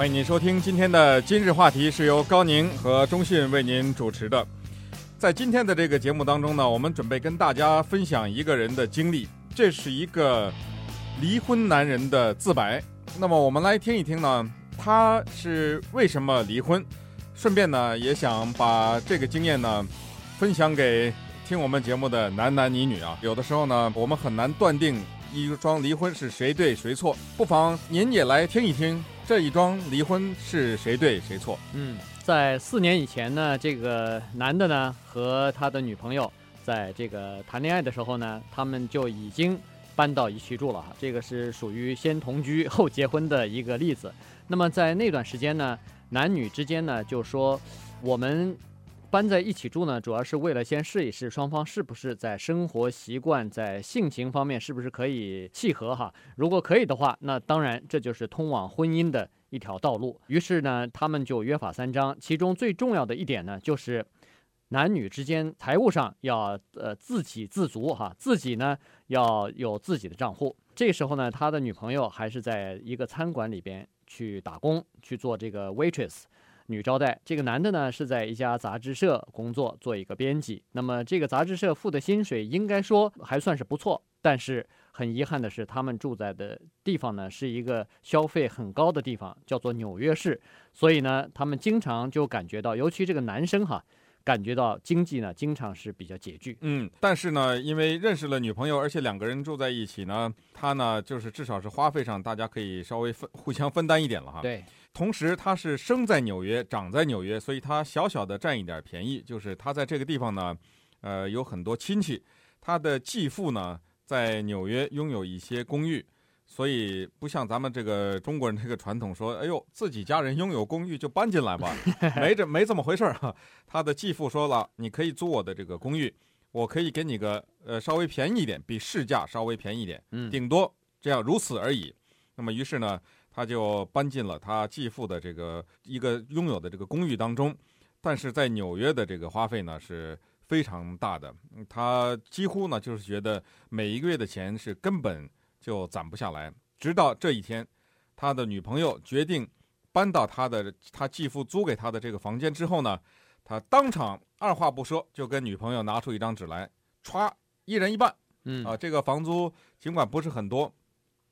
欢迎您收听今天的今日话题，是由高宁和中信为您主持的。在今天的这个节目当中呢，我们准备跟大家分享一个人的经历，这是一个离婚男人的自白。那么我们来听一听呢，他是为什么离婚？顺便呢，也想把这个经验呢，分享给听我们节目的男男女女啊。有的时候呢，我们很难断定一桩离婚是谁对谁错，不妨您也来听一听这一桩离婚是谁对谁错。嗯，在四年以前呢，这个男的呢和他的女朋友在这个谈恋爱的时候呢，他们就已经搬到一起住了哈。这个是属于先同居后结婚的一个例子。那么在那段时间呢，男女之间呢，就说我们搬在一起住呢，主要是为了先试一试双方是不是在生活习惯、在性情方面是不是可以契合哈。如果可以的话，那当然这就是通往婚姻的一条道路。于是呢，他们就约法三章，其中最重要的一点呢，就是男女之间财务上要呃自给自足哈，自己呢要有自己的账户。这时候呢，他的女朋友还是在一个餐馆里边。去打工去做这个 waitress 女招待，这个男的呢是在一家杂志社工作，做一个编辑。那么这个杂志社付的薪水应该说还算是不错，但是很遗憾的是，他们住在的地方呢是一个消费很高的地方，叫做纽约市。所以呢，他们经常就感觉到，尤其这个男生哈。感觉到经济呢，经常是比较拮据。嗯，但是呢，因为认识了女朋友，而且两个人住在一起呢，他呢，就是至少是花费上，大家可以稍微分互相分担一点了哈。对。同时，他是生在纽约，长在纽约，所以他小小的占一点便宜，就是他在这个地方呢，呃，有很多亲戚。他的继父呢，在纽约拥有一些公寓。所以不像咱们这个中国人这个传统说，哎呦，自己家人拥有公寓就搬进来吧，没这没这么回事儿。他的继父说了，你可以租我的这个公寓，我可以给你个呃稍微便宜一点，比市价稍微便宜一点，顶多这样如此而已。那么于是呢，他就搬进了他继父的这个一个拥有的这个公寓当中。但是在纽约的这个花费呢是非常大的，他几乎呢就是觉得每一个月的钱是根本。就攒不下来，直到这一天，他的女朋友决定搬到他的他继父租给他的这个房间之后呢，他当场二话不说就跟女朋友拿出一张纸来，歘，一人一半。嗯啊，这个房租尽管不是很多，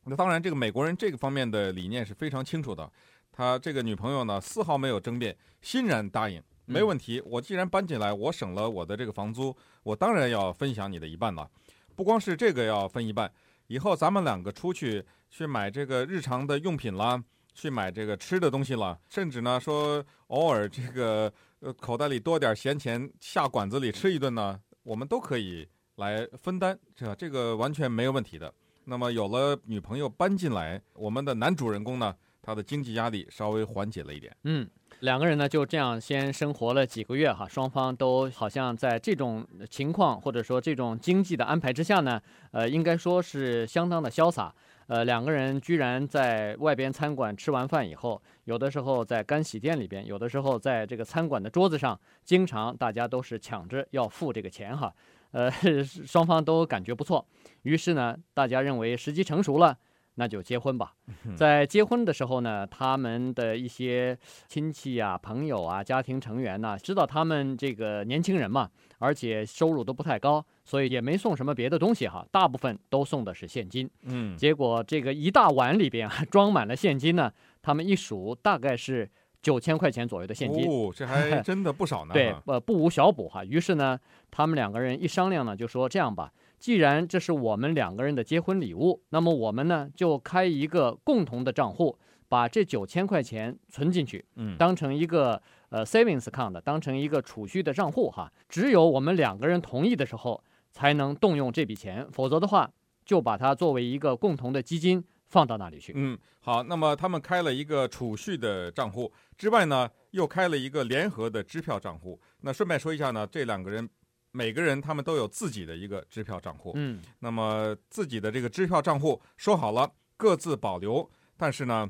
那当然这个美国人这个方面的理念是非常清楚的。他这个女朋友呢丝毫没有争辩，欣然答应，没问题。我既然搬进来，我省了我的这个房租，我当然要分享你的一半了。不光是这个要分一半。以后咱们两个出去去买这个日常的用品啦，去买这个吃的东西了，甚至呢说偶尔这个呃口袋里多点闲钱下馆子里吃一顿呢，我们都可以来分担，这这个完全没有问题的。那么有了女朋友搬进来，我们的男主人公呢，他的经济压力稍微缓解了一点。嗯。两个人呢就这样先生活了几个月哈，双方都好像在这种情况或者说这种经济的安排之下呢，呃，应该说是相当的潇洒。呃，两个人居然在外边餐馆吃完饭以后，有的时候在干洗店里边，有的时候在这个餐馆的桌子上，经常大家都是抢着要付这个钱哈。呃，双方都感觉不错，于是呢，大家认为时机成熟了。那就结婚吧。在结婚的时候呢，他们的一些亲戚啊、朋友啊、家庭成员呐，知道他们这个年轻人嘛，而且收入都不太高，所以也没送什么别的东西哈，大部分都送的是现金。嗯，结果这个一大碗里边啊，装满了现金呢，他们一数，大概是九千块钱左右的现金。哦，这还 真的不少呢。对，呃，不无小补哈。于是呢，他们两个人一商量呢，就说这样吧。既然这是我们两个人的结婚礼物，那么我们呢就开一个共同的账户，把这九千块钱存进去，嗯，当成一个呃 savings account，当成一个储蓄的账户哈。只有我们两个人同意的时候，才能动用这笔钱，否则的话，就把它作为一个共同的基金放到那里去。嗯，好，那么他们开了一个储蓄的账户之外呢，又开了一个联合的支票账户。那顺便说一下呢，这两个人。每个人他们都有自己的一个支票账户，嗯，那么自己的这个支票账户说好了各自保留，但是呢，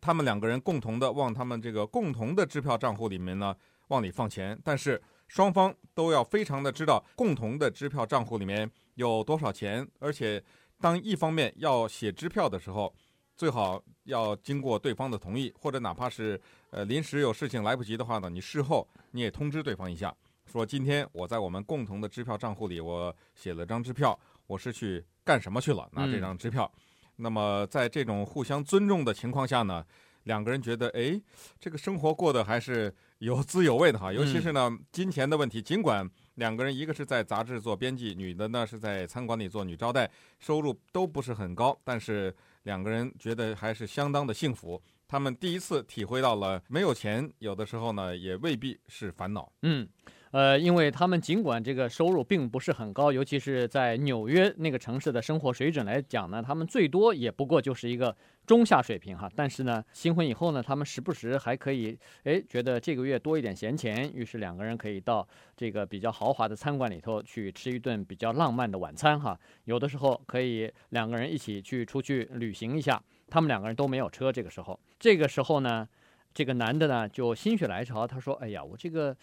他们两个人共同的往他们这个共同的支票账户里面呢往里放钱，但是双方都要非常的知道共同的支票账户里面有多少钱，而且当一方面要写支票的时候，最好要经过对方的同意，或者哪怕是呃临时有事情来不及的话呢，你事后你也通知对方一下，说今天我在我们共同的支票账户里，我写了张支票，我是去干什么去了，拿这张支票。嗯、那么在这种互相尊重的情况下呢，两个人觉得，哎，这个生活过得还是有滋有味的哈。尤其是呢，金钱的问题，尽管两个人一个是在杂志做编辑，女的呢是在餐馆里做女招待，收入都不是很高，但是两个人觉得还是相当的幸福。他们第一次体会到了没有钱，有的时候呢也未必是烦恼。嗯。呃，因为他们尽管这个收入并不是很高，尤其是在纽约那个城市的生活水准来讲呢，他们最多也不过就是一个中下水平哈。但是呢，新婚以后呢，他们时不时还可以，哎，觉得这个月多一点闲钱，于是两个人可以到这个比较豪华的餐馆里头去吃一顿比较浪漫的晚餐哈。有的时候可以两个人一起去出去旅行一下，他们两个人都没有车，这个时候，这个时候呢，这个男的呢就心血来潮，他说：“哎呀，我这个。”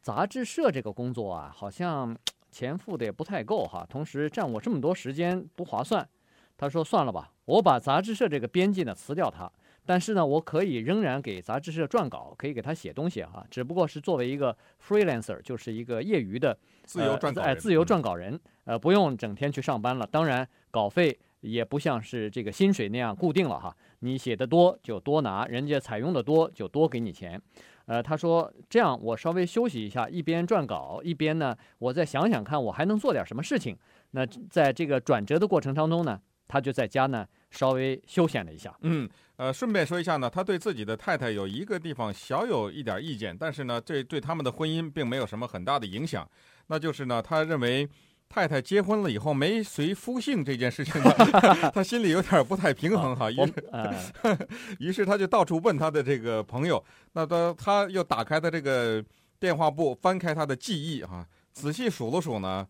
杂志社这个工作啊，好像钱付的也不太够哈，同时占我这么多时间不划算。他说：“算了吧，我把杂志社这个编辑呢辞掉他，但是呢，我可以仍然给杂志社撰稿，可以给他写东西哈，只不过是作为一个 freelancer，就是一个业余的自由撰哎，自由撰稿人，呃，不用整天去上班了。当然，稿费也不像是这个薪水那样固定了哈，你写的多就多拿，人家采用的多就多给你钱。”呃，他说这样，我稍微休息一下，一边撰稿，一边呢，我再想想看，我还能做点什么事情。那在这个转折的过程当中呢，他就在家呢稍微休闲了一下。嗯，呃，顺便说一下呢，他对自己的太太有一个地方小有一点意见，但是呢，这对，他们的婚姻并没有什么很大的影响，那就是呢，他认为。太太结婚了以后没随夫姓这件事情呢，他心里有点不太平衡哈。于是，于是他就到处问他的这个朋友。那他他又打开他这个电话簿，翻开他的记忆哈，仔细数了数呢，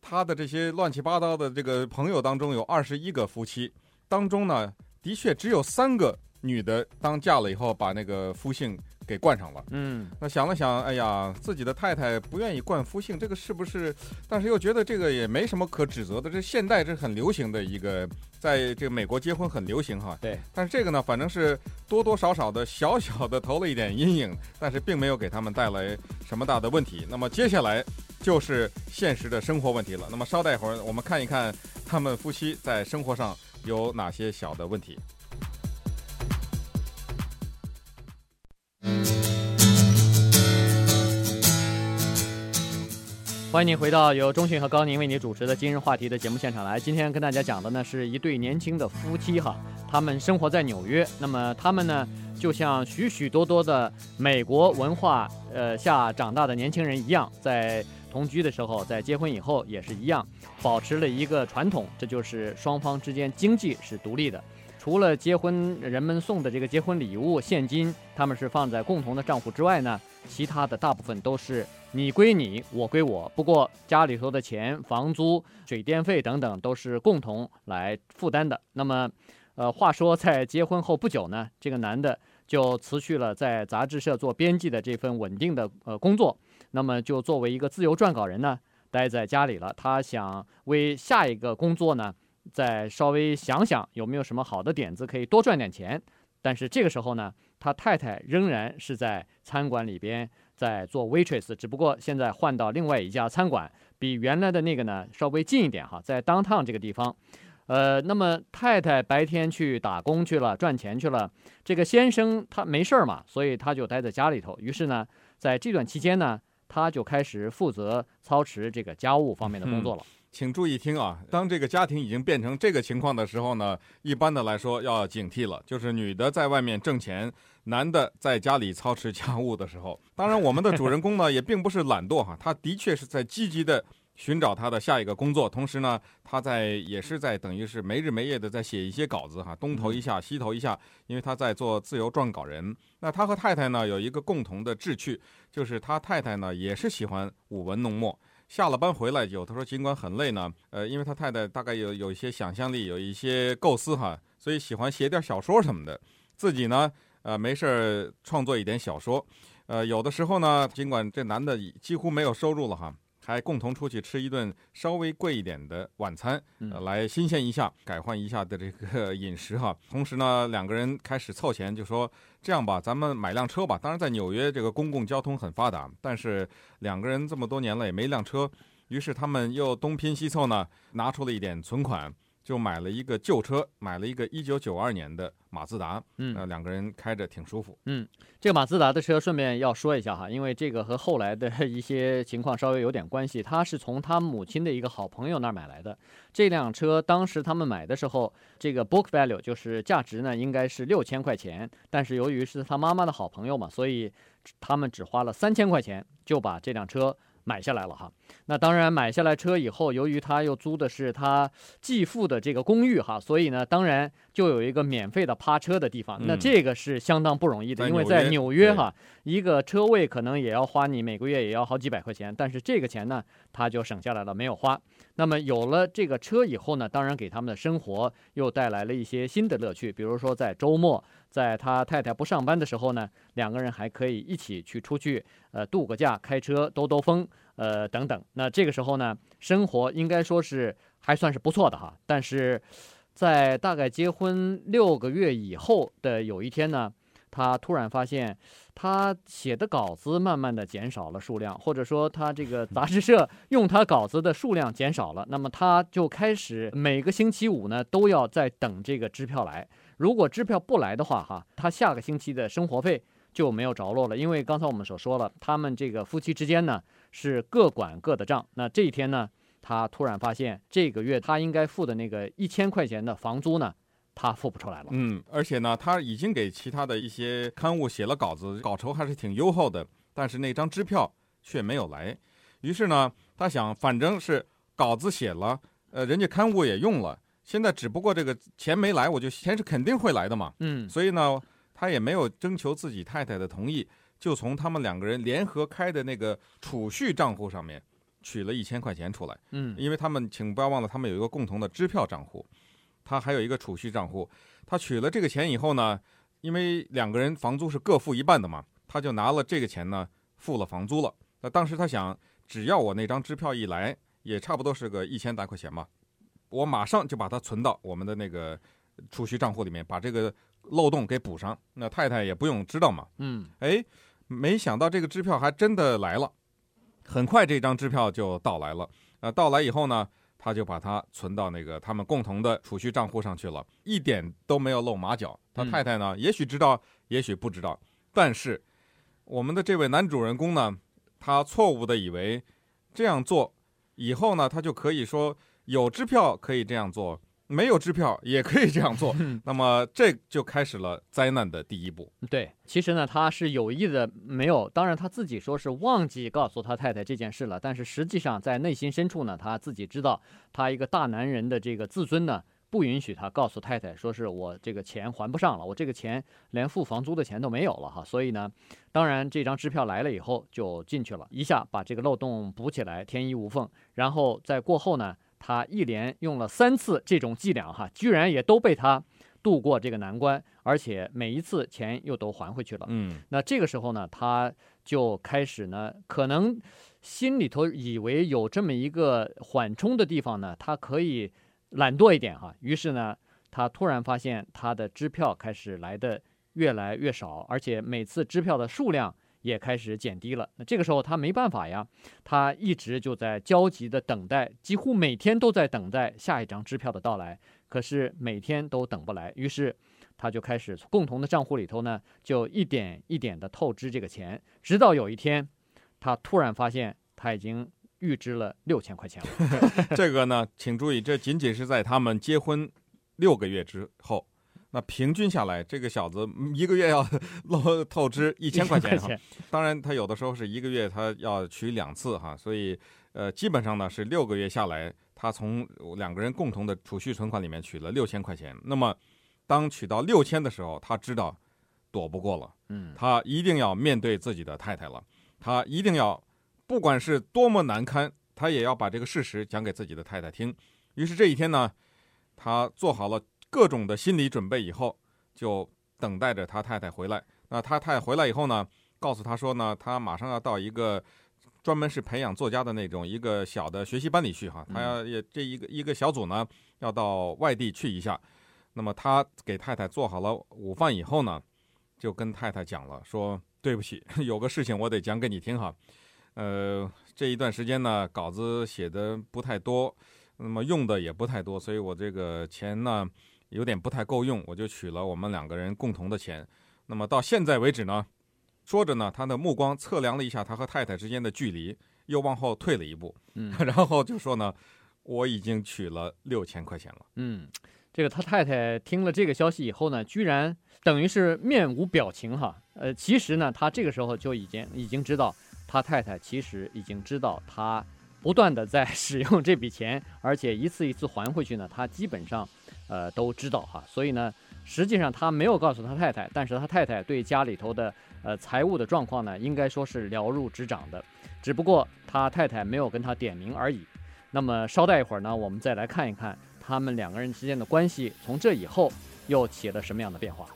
他的这些乱七八糟的这个朋友当中有二十一个夫妻，当中呢，的确只有三个女的当嫁了以后把那个夫姓。给冠上了，嗯，那想了想，哎呀，自己的太太不愿意冠夫姓，这个是不是？但是又觉得这个也没什么可指责的，这现代这很流行的一个，在这个美国结婚很流行哈。对，但是这个呢，反正是多多少少的小小的投了一点阴影，但是并没有给他们带来什么大的问题。那么接下来就是现实的生活问题了。那么稍待一会儿，我们看一看他们夫妻在生活上有哪些小的问题。欢迎您回到由中讯和高宁为你主持的今日话题的节目现场来。今天跟大家讲的呢是一对年轻的夫妻哈，他们生活在纽约。那么他们呢就像许许多多的美国文化呃下长大的年轻人一样，在同居的时候，在结婚以后也是一样，保持了一个传统，这就是双方之间经济是独立的。除了结婚人们送的这个结婚礼物现金，他们是放在共同的账户之外呢，其他的大部分都是你归你，我归我。不过家里头的钱、房租、水电费等等都是共同来负担的。那么，呃，话说在结婚后不久呢，这个男的就辞去了在杂志社做编辑的这份稳定的呃工作，那么就作为一个自由撰稿人呢，待在家里了。他想为下一个工作呢。再稍微想想有没有什么好的点子可以多赚点钱，但是这个时候呢，他太太仍然是在餐馆里边在做 waitress，只不过现在换到另外一家餐馆，比原来的那个呢稍微近一点哈，在 downtown 这个地方。呃，那么太太白天去打工去了，赚钱去了，这个先生他没事儿嘛，所以他就待在家里头。于是呢，在这段期间呢，他就开始负责操持这个家务方面的工作了。请注意听啊！当这个家庭已经变成这个情况的时候呢，一般的来说要警惕了。就是女的在外面挣钱，男的在家里操持家务的时候。当然，我们的主人公呢也并不是懒惰哈，他的确是在积极的寻找他的下一个工作，同时呢，他在也是在等于是没日没夜的在写一些稿子哈，东投一下西投一下，因为他在做自由撰稿人。那他和太太呢有一个共同的志趣，就是他太太呢也是喜欢舞文弄墨。下了班回来就，他说尽管很累呢，呃，因为他太太大概有有一些想象力，有一些构思哈，所以喜欢写点小说什么的。自己呢，呃，没事儿创作一点小说。呃，有的时候呢，尽管这男的几乎没有收入了哈，还共同出去吃一顿稍微贵一点的晚餐，来新鲜一下，改换一下的这个 饮食哈。同时呢，两个人开始凑钱，就说这样吧，咱们买辆车吧。当然，在纽约这个公共交通很发达，但是两个人这么多年了也没辆车，于是他们又东拼西凑呢，拿出了一点存款。就买了一个旧车，买了一个一九九二年的马自达，嗯，呃，两个人开着挺舒服。嗯，这个马自达的车，顺便要说一下哈，因为这个和后来的 一些情况稍微有点关系。他是从他母亲的一个好朋友那儿买来的。这辆车当时他们买的时候，这个 book value 就是价值呢，应该是六千块钱。但是由于是他妈妈的好朋友嘛，所以他们只花了三千块钱就把这辆车。买下来了哈，那当然买下来车以后，由于他又租的是他继父的这个公寓哈，所以呢，当然就有一个免费的趴车的地方。那这个是相当不容易的，因为在纽约哈，一个车位可能也要花你每个月也要好几百块钱，但是这个钱呢，他就省下来了，没有花。那么有了这个车以后呢，当然给他们的生活又带来了一些新的乐趣，比如说在周末。在他太太不上班的时候呢，两个人还可以一起去出去，呃，度个假，开车兜兜风，呃，等等。那这个时候呢，生活应该说是还算是不错的哈。但是，在大概结婚六个月以后的有一天呢，他突然发现，他写的稿子慢慢的减少了数量，或者说他这个杂志社 用他稿子的数量减少了，那么他就开始每个星期五呢都要在等这个支票来。如果支票不来的话，哈，他下个星期的生活费就没有着落了。因为刚才我们所说了，他们这个夫妻之间呢是各管各的账。那这一天呢，他突然发现这个月他应该付的那个一千块钱的房租呢，他付不出来了。嗯，而且呢，他已经给其他的一些刊物写了稿子，稿酬还是挺优厚的，但是那张支票却没有来。于是呢，他想，反正是稿子写了，呃，人家刊物也用了。现在只不过这个钱没来，我就钱是肯定会来的嘛。嗯，所以呢，他也没有征求自己太太的同意，就从他们两个人联合开的那个储蓄账户上面取了一千块钱出来。嗯，因为他们，请不要忘了，他们有一个共同的支票账户，他还有一个储蓄账户。他取了这个钱以后呢，因为两个人房租是各付一半的嘛，他就拿了这个钱呢付了房租了。那当时他想，只要我那张支票一来，也差不多是个一千大块钱吧。我马上就把它存到我们的那个储蓄账户里面，把这个漏洞给补上。那太太也不用知道嘛。嗯，哎，没想到这个支票还真的来了，很快这张支票就到来了。呃，到来以后呢，他就把它存到那个他们共同的储蓄账户上去了，一点都没有露马脚。他太太呢，也许知道，也许不知道，但是我们的这位男主人公呢，他错误的以为这样做以后呢，他就可以说。有支票可以这样做，没有支票也可以这样做。那么这就开始了灾难的第一步。对，其实呢，他是有意的，没有。当然他自己说是忘记告诉他太太这件事了，但是实际上在内心深处呢，他自己知道，他一个大男人的这个自尊呢，不允许他告诉太太说是我这个钱还不上了，我这个钱连付房租的钱都没有了哈。所以呢，当然这张支票来了以后就进去了，一下把这个漏洞补起来，天衣无缝。然后在过后呢。他一连用了三次这种伎俩，哈，居然也都被他度过这个难关，而且每一次钱又都还回去了。嗯，那这个时候呢，他就开始呢，可能心里头以为有这么一个缓冲的地方呢，他可以懒惰一点，哈。于是呢，他突然发现他的支票开始来的越来越少，而且每次支票的数量。也开始减低了。那这个时候他没办法呀，他一直就在焦急地等待，几乎每天都在等待下一张支票的到来。可是每天都等不来，于是他就开始从共同的账户里头呢，就一点一点地透支这个钱，直到有一天，他突然发现他已经预支了六千块钱了。这个呢，请注意，这仅仅是在他们结婚六个月之后。那平均下来，这个小子一个月要 漏透支一千块钱哈。当然，他有的时候是一个月他要取两次哈，所以呃，基本上呢是六个月下来，他从两个人共同的储蓄存款里面取了六千块钱。那么，当取到六千的时候，他知道躲不过了，嗯，他一定要面对自己的太太了，他一定要不管是多么难堪，他也要把这个事实讲给自己的太太听。于是这一天呢，他做好了。各种的心理准备以后，就等待着他太太回来。那他太太回来以后呢，告诉他说呢，他马上要到一个专门是培养作家的那种一个小的学习班里去哈。他要也这一个一个小组呢，要到外地去一下。那么他给太太做好了午饭以后呢，就跟太太讲了，说对不起，有个事情我得讲给你听哈。呃，这一段时间呢，稿子写的不太多，那么用的也不太多，所以我这个钱呢有点不太够用，我就取了我们两个人共同的钱。那么到现在为止呢，说着呢，他的目光测量了一下他和太太之间的距离，又往后退了一步，嗯，然后就说呢，我已经取了六千块钱了。嗯，这个他太太听了这个消息以后呢，居然等于是面无表情哈。呃，其实呢，他这个时候就已经已经知道，他太太其实已经知道他不断的在 使用这笔钱，而且一次一次还回去呢，他基本上呃都知道哈。所以呢。实际上他没有告诉他太太，但是他太太对家里头的呃财务的状况呢，应该说是了如指掌的，只不过他太太没有跟他点名而已。那么稍待一会儿呢，我们再来看一看他们两个人之间的关系从这以后又起了什么样的变化。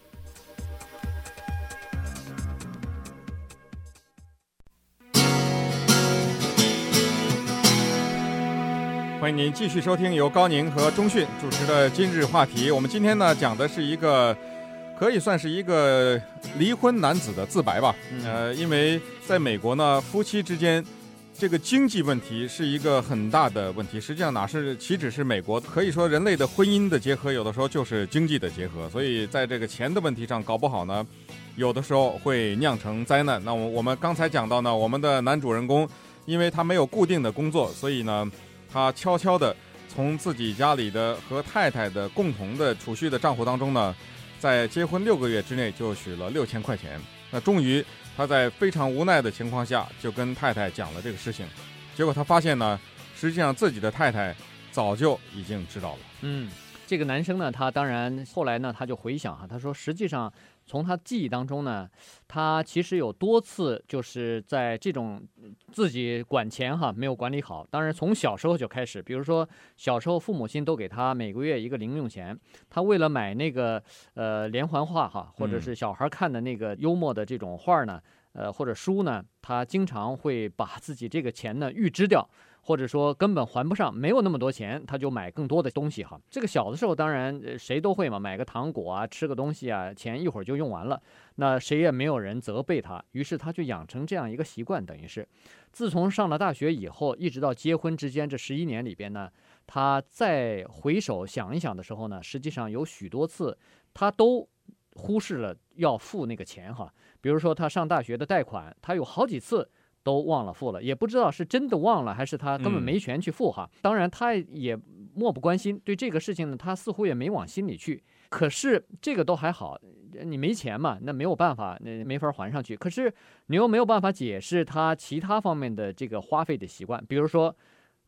欢迎您继续收听由高宁和钟迅主持的今日话题。我们今天呢讲的是一个可以算是一个离婚男子的自白吧。呃，因为在美国呢，夫妻之间这个经济问题是一个很大的问题。实际上哪是岂止是美国？可以说人类的婚姻的结合有的时候就是经济的结合。所以在这个钱的问题上搞不好呢，有的时候会酿成灾难。那我我们刚才讲到呢，我们的男主人公因为他没有固定的工作，所以呢。他悄悄地从自己家里的和太太的共同的储蓄的账户当中呢，在结婚六个月之内就取了六千块钱。那终于他在非常无奈的情况下就跟太太讲了这个事情，结果他发现呢，实际上自己的太太早就已经知道了。嗯，这个男生呢，他当然后来呢，他就回想哈，他说实际上。从他记忆当中呢，他其实有多次就是在这种自己管钱哈没有管理好。当然从小时候就开始，比如说小时候父母亲都给他每个月一个零用钱，他为了买那个呃连环画哈，或者是小孩看的那个幽默的这种画呢，呃或者书呢，他经常会把自己这个钱呢预支掉。或者说根本还不上，没有那么多钱，他就买更多的东西哈。这个小的时候当然谁都会嘛，买个糖果啊，吃个东西啊，钱一会儿就用完了，那谁也没有人责备他。于是他就养成这样一个习惯，等于是，自从上了大学以后，一直到结婚之间这十一年里边呢，他再回首想一想的时候呢，实际上有许多次他都忽视了要付那个钱哈。比如说他上大学的贷款，他有好几次。都忘了付了，也不知道是真的忘了，还是他根本没权去付哈。当然，他也漠不关心，对这个事情呢，他似乎也没往心里去。可是这个都还好，你没钱嘛，那没有办法，那没法还上去。可是你又没有办法解释他其他方面的这个花费的习惯，比如说。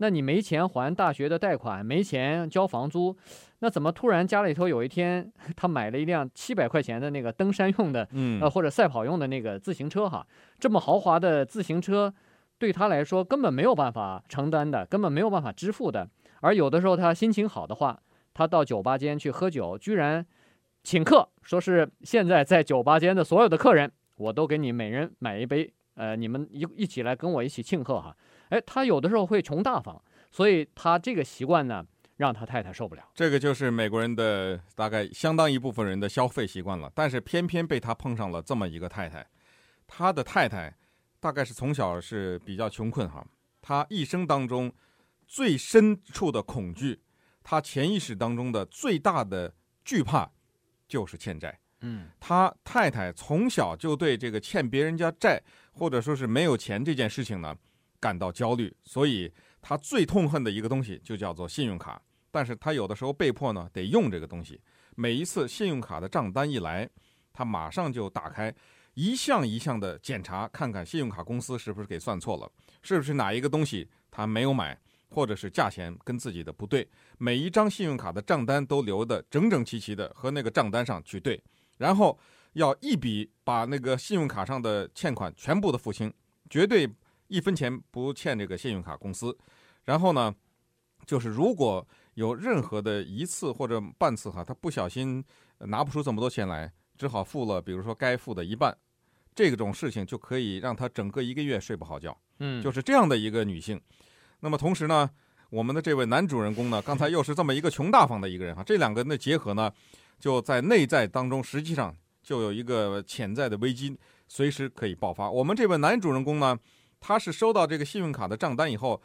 那你没钱还大学的贷款，没钱交房租，那怎么突然家里头有一天他买了一辆七百块钱的那个登山用的，嗯，呃或者赛跑用的那个自行车哈，这么豪华的自行车，对他来说根本没有办法承担的，根本没有办法支付的。而有的时候他心情好的话，他到酒吧间去喝酒，居然请客，说是现在在酒吧间的所有的客人，我都给你每人买一杯，呃，你们一一起来跟我一起庆贺哈。哎，他有的时候会穷大方，所以他这个习惯呢，让他太太受不了。这个就是美国人的大概相当一部分人的消费习惯了。但是偏偏被他碰上了这么一个太太，他的太太大概是从小是比较穷困哈，他一生当中最深处的恐惧，他潜意识当中的最大的惧怕就是欠债。嗯，他太太从小就对这个欠别人家债或者说是没有钱这件事情呢，感到焦虑，所以他最痛恨的一个东西就叫做信用卡。但是他有的时候被迫呢得用这个东西。每一次信用卡的账单一来，他马上就打开，一项一项的检查，看看信用卡公司是不是给算错了，是不是哪一个东西他没有买，或者是价钱跟自己的不对。每一张信用卡的账单都留得整整齐齐的和那个账单上去对，然后要一笔把那个信用卡上的欠款全部的付清，绝对。一分钱不欠这个信用卡公司，然后呢，就是如果有任何的一次或者半次哈，他不小心拿不出这么多钱来，只好付了，比如说该付的一半，这种事情就可以让他整个一个月睡不好觉。嗯，就是这样的一个女性。那么同时呢，我们的这位男主人公呢，刚才又是这么一个穷大方的一个人哈，这两个人的结合呢，就在内在当中，实际上就有一个潜在的危机，随时可以爆发。我们这位男主人公呢，他是收到这个信用卡的账单以后，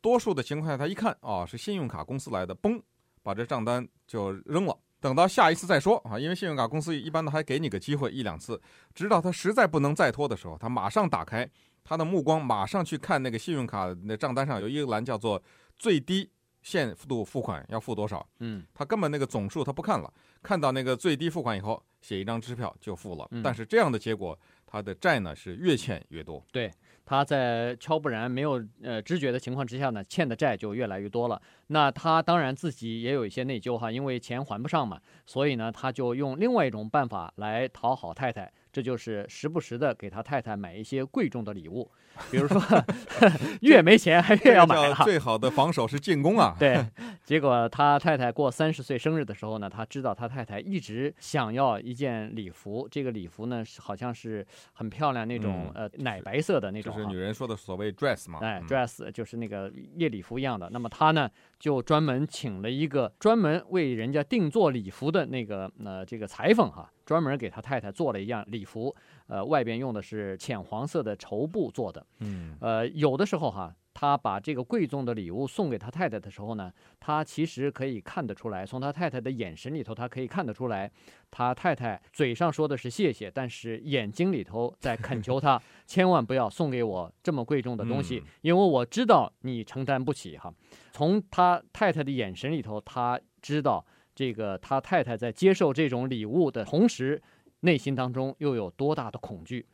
多数的情况下他一看啊，是信用卡公司来的，嘣，把这账单就扔了。等到下一次再说啊，因为信用卡公司一般都还给你个机会一两次，直到他实在不能再拖的时候，他马上打开他的目光，马上去看那个信用卡那账单上有一个栏叫做最低限度付款要付多少。嗯，他根本那个总数他不看了，看到那个最低付款以后，写一张支票就付了。嗯，但是这样的结果，他的债呢是越欠越多。对。他在悄不然没有呃知觉的情况之下呢，欠的债就越来越多了。那他当然自己也有一些内疚哈，因为钱还不上嘛，所以呢，他就用另外一种办法来讨好太太。这就是时不时的给他太太买一些贵重的礼物，比如说 越没钱还越要买。最好的防守是进攻啊。对，结果他太太过三十岁生日的时候呢，他知道他太太一直想要一件礼服，这个礼服呢好像是很漂亮那种、嗯、呃奶白色的那种，就是女人说的所谓 dress 嘛。哎，dress 就是那个夜礼服一样的。那么他呢就专门请了一个专门为人家定做礼服的那个呃这个裁缝哈。专门给他太太做了一样礼服，呃，外边用的是浅黄色的绸布做的。嗯，呃，有的时候哈，他把这个贵重的礼物送给他太太的时候呢，他其实可以看得出来，从他太太的眼神里头，他可以看得出来，他太太嘴上说的是谢谢，但是眼睛里头在恳求他 千万不要送给我这么贵重的东西，因为我知道你承担不起哈。从他太太的眼神里头，他知道。这个他太太在接受这种礼物的同时，内心当中又有多大的恐惧？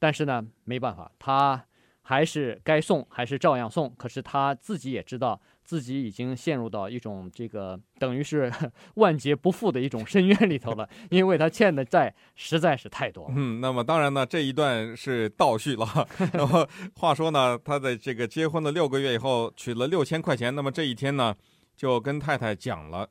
但是呢，没办法，他还是该送，还是照样送。可是他自己也知道自己已经陷入到一种这个等于是 万劫不复的一种深渊里头了，因为他欠的债实在是太多了。嗯，那么当然呢，这一段是倒叙了。那么话说呢，他在这个结婚了六个月以后，取了六千块钱。那么这一天呢，就跟太太讲了。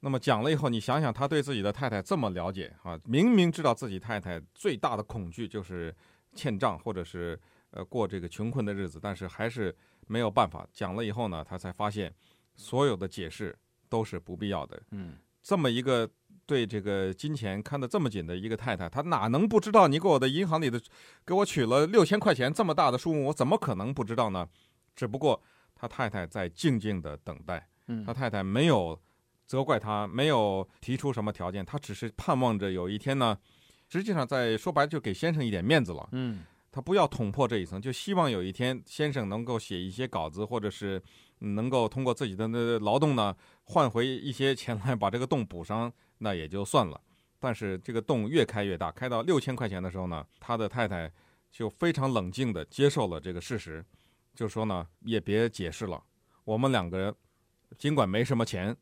那么讲了以后，你想想，他对自己的太太这么了解啊，明明知道自己太太最大的恐惧就是欠账或者是呃过这个穷困的日子，但是还是没有办法。讲了以后呢，他才发现所有的解释都是不必要的。嗯，这么一个对这个金钱看得这么紧的一个太太，她哪能不知道你给我的银行里的给我取了六千块钱这么大的数目，我怎么可能不知道呢？只不过他太太在静静的等待，嗯，他太太没有。责怪他没有提出什么条件，他只是盼望着有一天呢，实际上在说白了就给先生一点面子了。嗯，他不要捅破这一层，就希望有一天先生能够写一些稿子，或者是能够通过自己的那劳动呢换回一些钱来把这个洞补上，那也就算了。但是这个洞越开越大，开到六千块钱的时候呢，他的太太就非常冷静地接受了这个事实，就说呢也别解释了，我们两个人尽管没什么钱。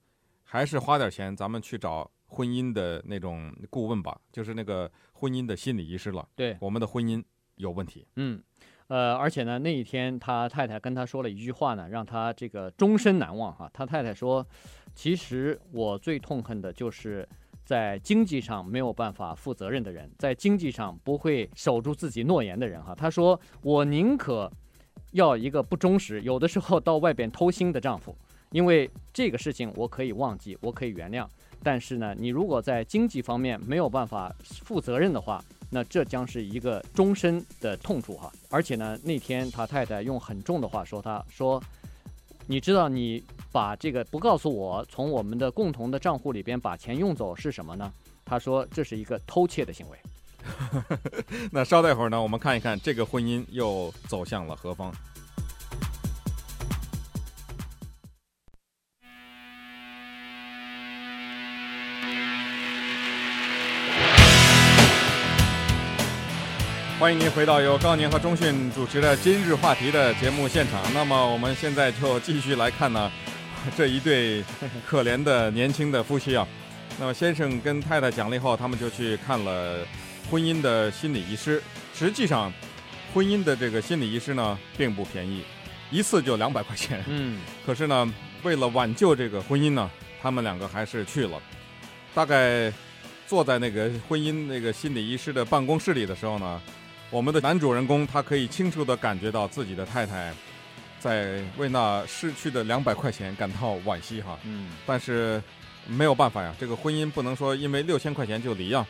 还是花点钱，咱们去找婚姻的那种顾问吧，就是那个婚姻的心理医师了。对，我们的婚姻有问题。嗯，呃，而且呢，那一天他太太跟他说了一句话呢，让他这个终身难忘哈。他太太说：“其实我最痛恨的就是在经济上没有办法负责任的人，在经济上不会守住自己诺言的人哈。”他说：“我宁可要一个不忠实，有的时候到外边偷腥的丈夫。”因为这个事情我可以忘记，我可以原谅，但是呢，你如果在经济方面没有办法负责任的话，那这将是一个终身的痛处哈。而且呢，那天他太太用很重的话说，他说：“你知道你把这个不告诉我，从我们的共同的账户里边把钱用走是什么呢？”他说：“这是一个偷窃的行为。”那稍待会儿呢，我们看一看这个婚姻又走向了何方。欢迎您回到由高宁和钟迅主持的《今日话题》的节目现场。那么我们现在就继续来看呢，这一对可怜的年轻的夫妻啊。那么先生跟太太讲了以后，他们就去看了婚姻的心理医师。实际上，婚姻的这个心理医师呢，并不便宜，一次就两百块钱。嗯。可是呢，为了挽救这个婚姻呢，他们两个还是去了。大概坐在那个婚姻那个心理医师的办公室里的时候呢。我们的男主人公他可以清楚地感觉到自己的太太在为那失去的两百块钱感到惋惜哈。嗯，但是没有办法呀，这个婚姻不能说因为六千块钱就离啊。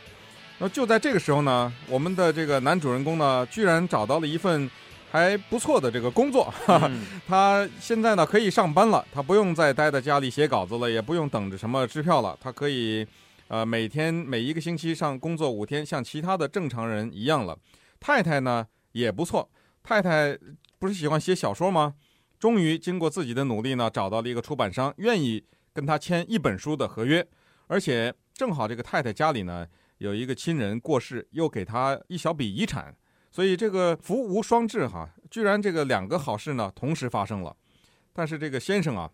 那就在这个时候呢，我们的这个男主人公呢，居然找到了一份还不错的这个工作，哈哈，他现在呢可以上班了，他不用再待在家里写稿子了，也不用等着什么支票了，他可以，呃，每天每一个星期上工作五天，像其他的正常人一样了。太太呢也不错，太太不是喜欢写小说吗？终于经过自己的努力呢，找到了一个出版商，愿意跟他签一本书的合约，而且正好这个太太家里呢。有一个亲人过世，又给他一小笔遗产，所以这个福无双至哈，居然这个两个好事呢同时发生了。但是这个先生啊，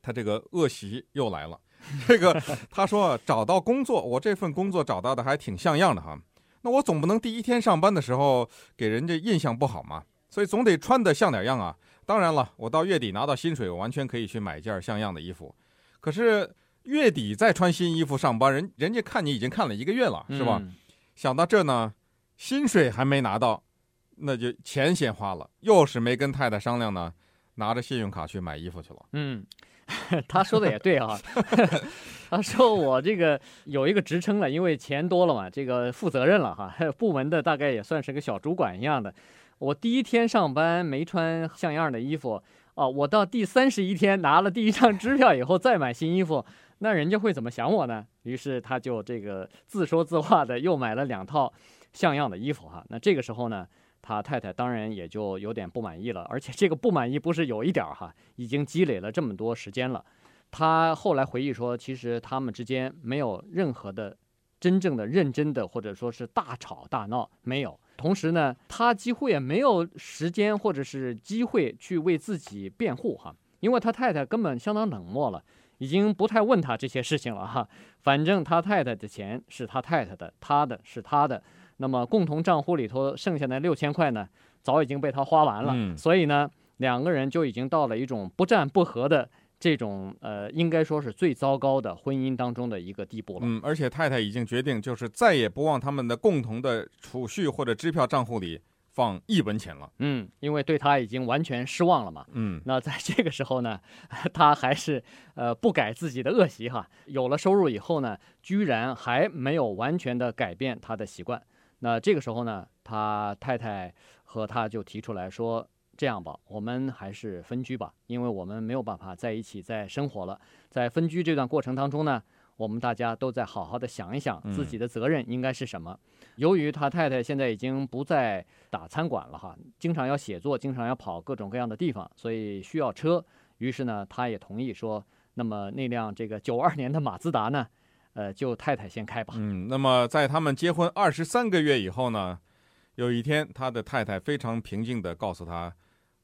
他这个恶习又来了。这个他说找到工作，我这份工作找到的还挺像样的哈。那我总不能第一天上班的时候给人家印象不好嘛，所以总得穿得像点样啊。当然了，我到月底拿到薪水，我完全可以去买件像样的衣服。可是。月底再穿新衣服上班，人人家看你已经看了一个月了，是吧？嗯、想到这呢，薪水还没拿到，那就钱先花了，又是没跟太太商量呢，拿着信用卡去买衣服去了。嗯，他说的也对啊，他说我这个有一个职称了，因为钱多了嘛，这个负责任了哈，部门的大概也算是个小主管一样的。我第一天上班没穿像样的衣服，哦，我到第三十一天拿了第一张支票以后再买新衣服。那人家会怎么想我呢？于是他就这个自说自话的又买了两套像样的衣服哈。那这个时候呢，他太太当然也就有点不满意了，而且这个不满意不是有一点儿哈，已经积累了这么多时间了。他后来回忆说，其实他们之间没有任何的真正的认真的或者说是大吵大闹，没有。同时呢，他几乎也没有时间或者是机会去为自己辩护哈，因为他太太根本相当冷漠了。已经不太问他这些事情了哈，反正他太太的钱是他太太的，他的是他的，那么共同账户里头剩下的六千块呢，早已经被他花完了，嗯、所以呢，两个人就已经到了一种不战不和的这种呃，应该说是最糟糕的婚姻当中的一个地步了。嗯，而且太太已经决定，就是再也不往他们的共同的储蓄或者支票账户里。放一文钱了，嗯，因为对他已经完全失望了嘛，嗯，那在这个时候呢，他还是呃不改自己的恶习哈，有了收入以后呢，居然还没有完全的改变他的习惯。那这个时候呢，他太太和他就提出来说，这样吧，我们还是分居吧，因为我们没有办法在一起再生活了。在分居这段过程当中呢，我们大家都在好好的想一想自己的责任应该是什么。嗯由于他太太现在已经不再打餐馆了哈，经常要写作，经常要跑各种各样的地方，所以需要车。于是呢，他也同意说，那么那辆这个九二年的马自达呢，呃，就太太先开吧。嗯，那么在他们结婚二十三个月以后呢，有一天，他的太太非常平静地告诉他，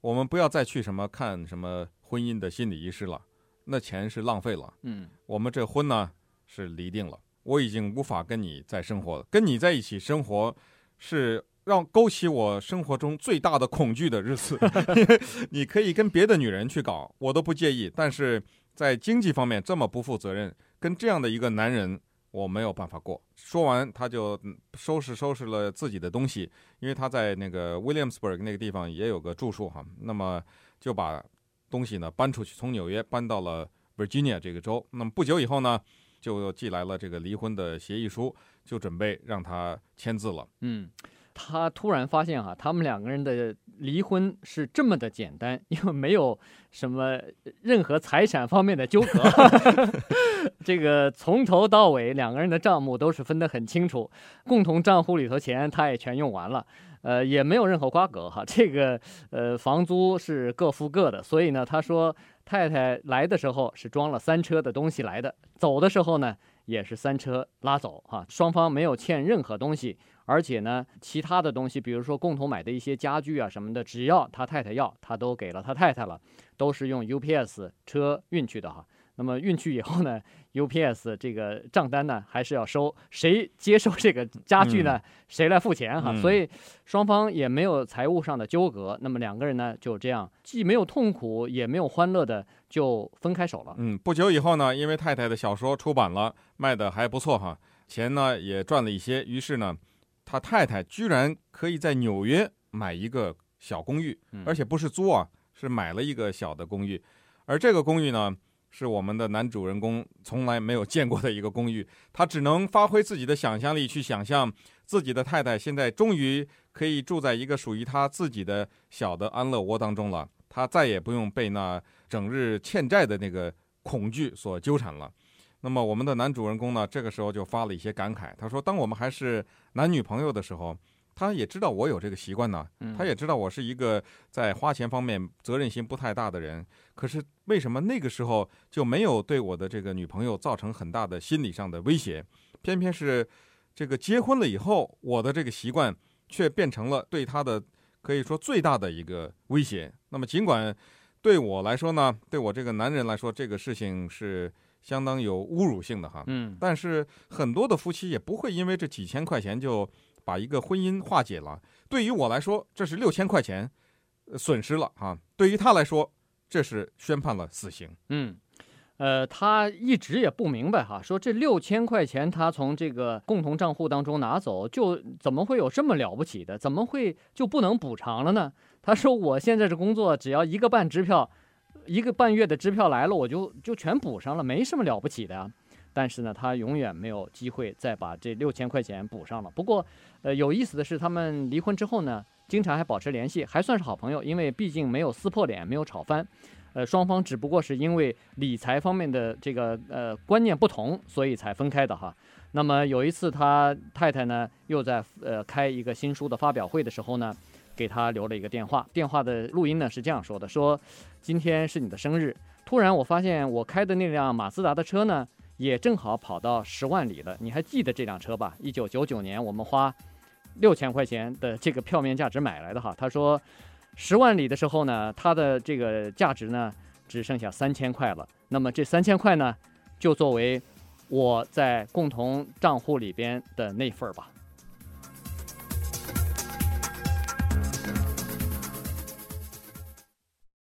我们不要再去什么看什么婚姻的心理医师了，那钱是浪费了。嗯，我们这婚呢是离定了。我已经无法跟你再生活了，跟你在一起生活是让勾起我生活中最大的恐惧的日子。你可以跟别的女人去搞，我都不介意。但是在经济方面这么不负责任，跟这样的一个男人，我没有办法过。说完，他就收拾收拾了自己的东西，因为他在那个 Williamsburg 那个地方也有个住处哈。那么就把东西呢搬出去，从纽约搬到了 Virginia 这个州。那么不久以后呢，就寄来了这个离婚的协议书，就准备让他签字了。嗯，他突然发现哈，他们两个人的离婚是这么的简单，因为没有什么任何财产方面的纠葛。这个从头到尾两个人的账目都是分得很清楚，共同账户里头钱他也全用完了，呃，也没有任何瓜葛哈。这个呃房租是各付各的，所以呢，他说。太太来的时候是装了三车的东西来的，走的时候呢也是三车拉走哈，双方没有欠任何东西，而且呢其他的东西，比如说共同买的一些家具啊什么的，只要他太太要，他都给了他太太了，都是用 UPS 车运去的哈。那么运去以后呢，UPS 这个账单呢还是要收，谁接收这个家具呢？嗯、谁来付钱哈？嗯、所以双方也没有财务上的纠葛。那么两个人呢就这样，既没有痛苦，也没有欢乐的就分开手了。嗯，不久以后呢，因为太太的小说出版了，卖的还不错哈，钱呢也赚了一些，于是呢，他太太居然可以在纽约买一个小公寓，而且不是租啊，是买了一个小的公寓。而这个公寓呢，是我们的男主人公从来没有见过的一个公寓，他只能发挥自己的想象力去想象自己的太太现在终于可以住在一个属于他自己的小的安乐窝当中了，他再也不用被那整日欠债的那个恐惧所纠缠了。那么我们的男主人公呢，这个时候就发了一些感慨，他说：“当我们还是男女朋友的时候。”他也知道我有这个习惯呢，他也知道我是一个在花钱方面责任心不太大的人。可是为什么那个时候就没有对我的这个女朋友造成很大的心理上的威胁？偏偏是这个结婚了以后，我的这个习惯却变成了对他的可以说最大的一个威胁。那么尽管对我来说呢，对我这个男人来说，这个事情是相当有侮辱性的哈。嗯，但是很多的夫妻也不会因为这几千块钱就。把一个婚姻化解了，对于我来说，这是六千块钱损失了啊！对于他来说，这是宣判了死刑。嗯，呃，他一直也不明白哈，说这六千块钱他从这个共同账户当中拿走，就怎么会有这么了不起的？怎么会就不能补偿了呢？他说：“我现在这工作，只要一个半支票，一个半月的支票来了，我就就全补上了，没什么了不起的。”但是呢，他永远没有机会再把这六千块钱补上了。不过，呃，有意思的是，他们离婚之后呢，经常还保持联系，还算是好朋友。因为毕竟没有撕破脸，没有吵翻，呃，双方只不过是因为理财方面的这个呃观念不同，所以才分开的哈。那么有一次，他太太呢又在呃开一个新书的发表会的时候呢，给他留了一个电话。电话的录音呢是这样说的：说今天是你的生日，突然我发现我开的那辆马自达的车呢。也正好跑到十万里了，你还记得这辆车吧？一九九九年我们花六千块钱的这个票面价值买来的哈。他说，十万里的时候呢，它的这个价值呢只剩下三千块了。那么这三千块呢，就作为我在共同账户里边的那份儿吧。